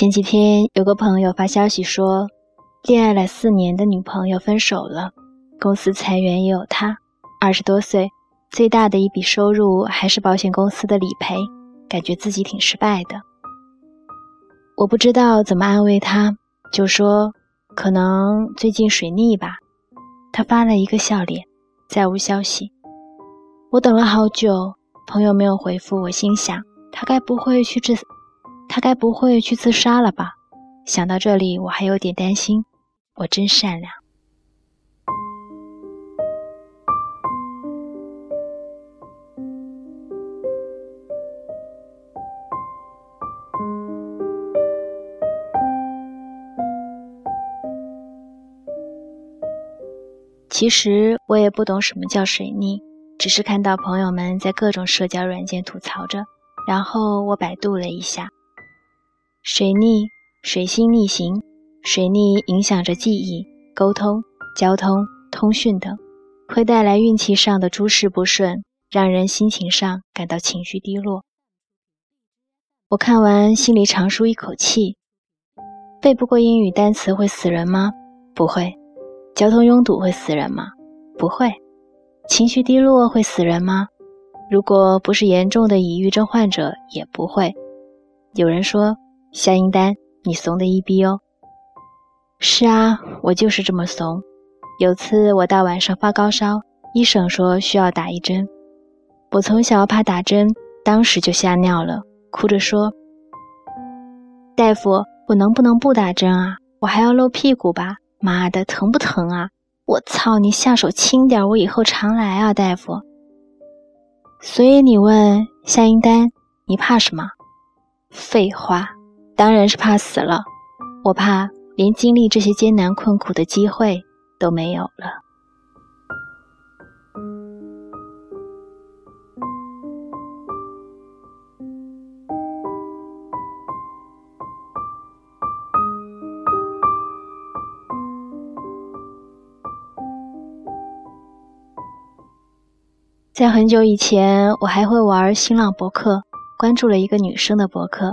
前几天有个朋友发消息说，恋爱了四年的女朋友分手了，公司裁员也有他，二十多岁，最大的一笔收入还是保险公司的理赔，感觉自己挺失败的。我不知道怎么安慰他，就说可能最近水逆吧。他发了一个笑脸，再无消息。我等了好久，朋友没有回复，我心想他该不会去自，他该不会去自杀了吧？想到这里，我还有点担心。我真善良。其实我也不懂什么叫水逆，只是看到朋友们在各种社交软件吐槽着，然后我百度了一下。水逆，水星逆行，水逆影响着记忆、沟通、交通、通讯等，会带来运气上的诸事不顺，让人心情上感到情绪低落。我看完心里长舒一口气。背不过英语单词会死人吗？不会。交通拥堵会死人吗？不会。情绪低落会死人吗？如果不是严重的抑郁症患者，也不会。有人说夏英丹，你怂的一逼哦。是啊，我就是这么怂。有次我大晚上发高烧，医生说需要打一针。我从小怕打针，当时就吓尿了，哭着说：“大夫，我能不能不打针啊？我还要露屁股吧？”妈的，疼不疼啊？我操，你下手轻点，我以后常来啊，大夫。所以你问夏英丹，你怕什么？废话，当然是怕死了。我怕连经历这些艰难困苦的机会都没有了。在很久以前，我还会玩新浪博客，关注了一个女生的博客，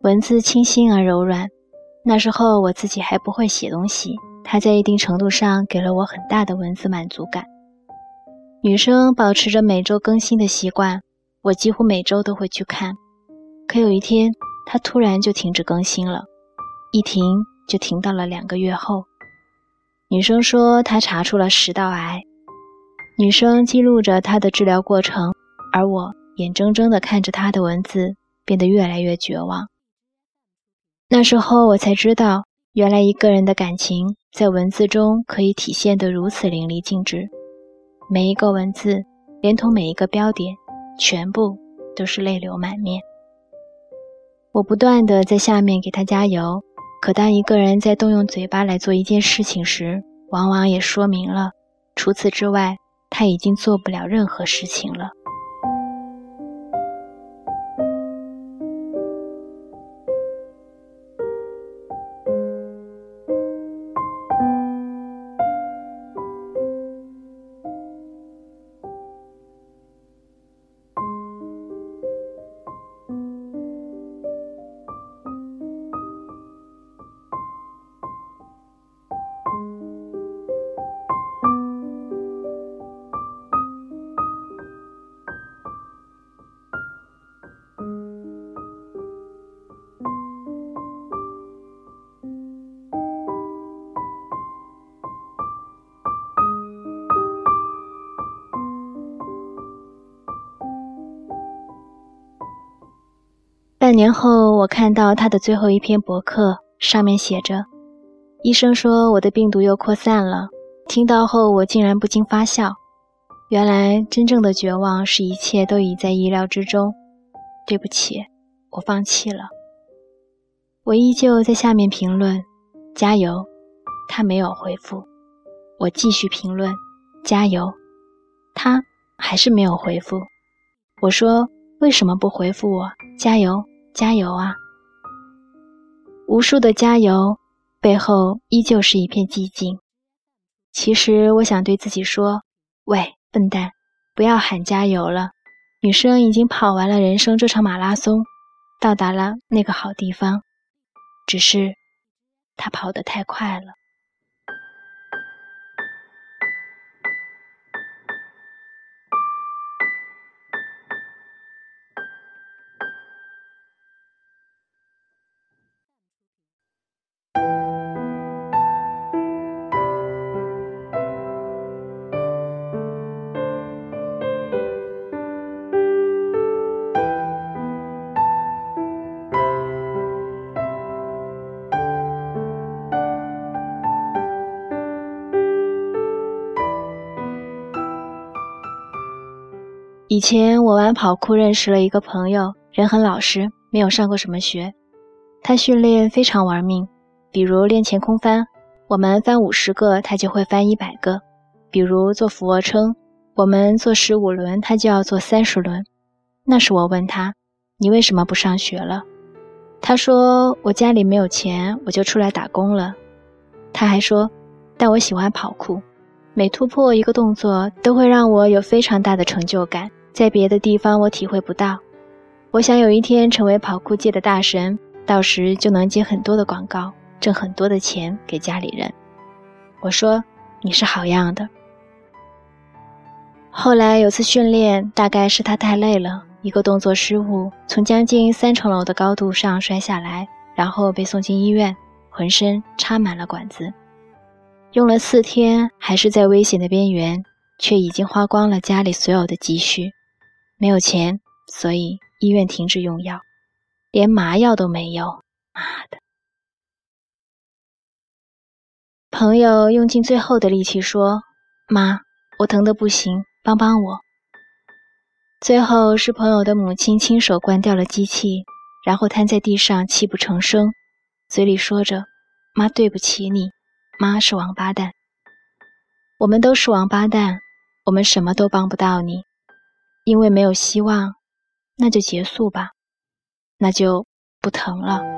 文字清新而柔软。那时候我自己还不会写东西，她在一定程度上给了我很大的文字满足感。女生保持着每周更新的习惯，我几乎每周都会去看。可有一天，她突然就停止更新了，一停就停到了两个月后。女生说她查出了食道癌。女生记录着她的治疗过程，而我眼睁睁地看着她的文字变得越来越绝望。那时候我才知道，原来一个人的感情在文字中可以体现得如此淋漓尽致。每一个文字，连同每一个标点，全部都是泪流满面。我不断地在下面给他加油，可当一个人在动用嘴巴来做一件事情时，往往也说明了，除此之外。他已经做不了任何事情了。半年后，我看到他的最后一篇博客，上面写着：“医生说我的病毒又扩散了。”听到后，我竟然不禁发笑。原来，真正的绝望是一切都已在意料之中。对不起，我放弃了。我依旧在下面评论：“加油。”他没有回复。我继续评论：“加油。”他还是没有回复。我说：“为什么不回复我？”加油！加油啊！无数的加油背后依旧是一片寂静。其实我想对自己说：“喂，笨蛋，不要喊加油了。”女生已经跑完了人生这场马拉松，到达了那个好地方。只是她跑得太快了。以前我玩跑酷认识了一个朋友，人很老实，没有上过什么学。他训练非常玩命，比如练前空翻，我们翻五十个，他就会翻一百个；比如做俯卧撑，我们做十五轮，他就要做三十轮。那时我问他：“你为什么不上学了？”他说：“我家里没有钱，我就出来打工了。”他还说：“但我喜欢跑酷，每突破一个动作，都会让我有非常大的成就感。”在别的地方我体会不到。我想有一天成为跑酷界的大神，到时就能接很多的广告，挣很多的钱给家里人。我说你是好样的。后来有次训练，大概是他太累了，一个动作失误，从将近三层楼的高度上摔下来，然后被送进医院，浑身插满了管子，用了四天，还是在危险的边缘，却已经花光了家里所有的积蓄。没有钱，所以医院停止用药，连麻药都没有。妈的！朋友用尽最后的力气说：“妈，我疼得不行，帮帮我。”最后是朋友的母亲亲手关掉了机器，然后瘫在地上泣不成声，嘴里说着：“妈，对不起你，妈是王八蛋。我们都是王八蛋，我们什么都帮不到你。”因为没有希望，那就结束吧，那就不疼了。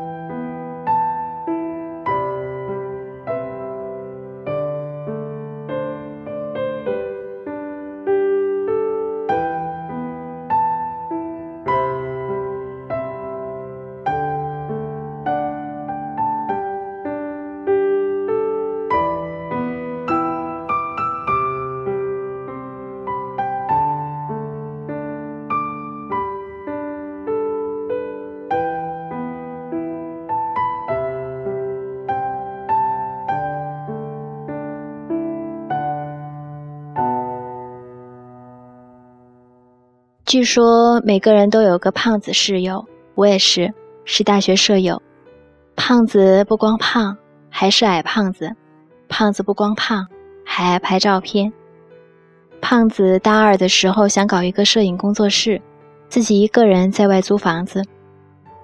据说每个人都有个胖子室友，我也是，是大学舍友。胖子不光胖，还是矮胖子。胖子不光胖，还爱拍照片。胖子大二的时候想搞一个摄影工作室，自己一个人在外租房子。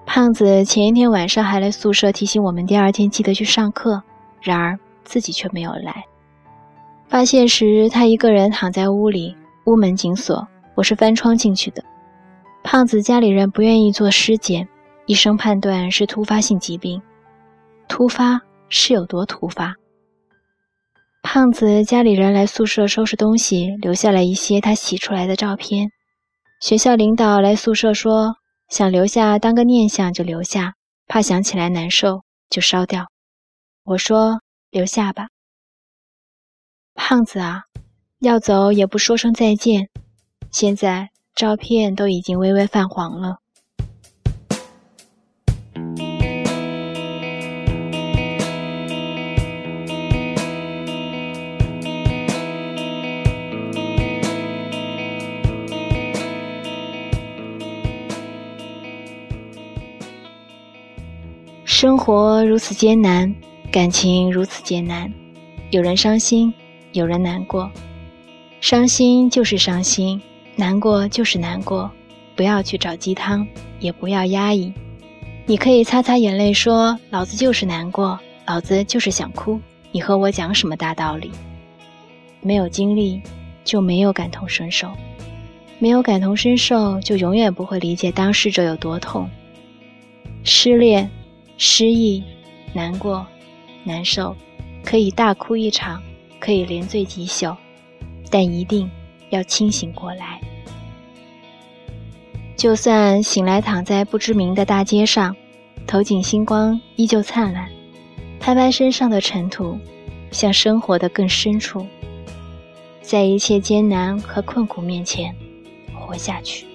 胖子前一天晚上还来宿舍提醒我们第二天记得去上课，然而自己却没有来。发现时，他一个人躺在屋里，屋门紧锁。我是翻窗进去的。胖子家里人不愿意做尸检，医生判断是突发性疾病。突发是有多突发？胖子家里人来宿舍收拾东西，留下了一些他洗出来的照片。学校领导来宿舍说，想留下当个念想就留下，怕想起来难受就烧掉。我说留下吧。胖子啊，要走也不说声再见。现在照片都已经微微泛黄了。生活如此艰难，感情如此艰难，有人伤心，有人难过，伤心就是伤心。难过就是难过，不要去找鸡汤，也不要压抑。你可以擦擦眼泪，说：“老子就是难过，老子就是想哭。”你和我讲什么大道理？没有经历，就没有感同身受；没有感同身受，就永远不会理解当事者有多痛。失恋、失意、难过、难受，可以大哭一场，可以连醉几宿，但一定。要清醒过来。就算醒来躺在不知名的大街上，头顶星光依旧灿烂，拍拍身上的尘土，向生活的更深处，在一切艰难和困苦面前活下去。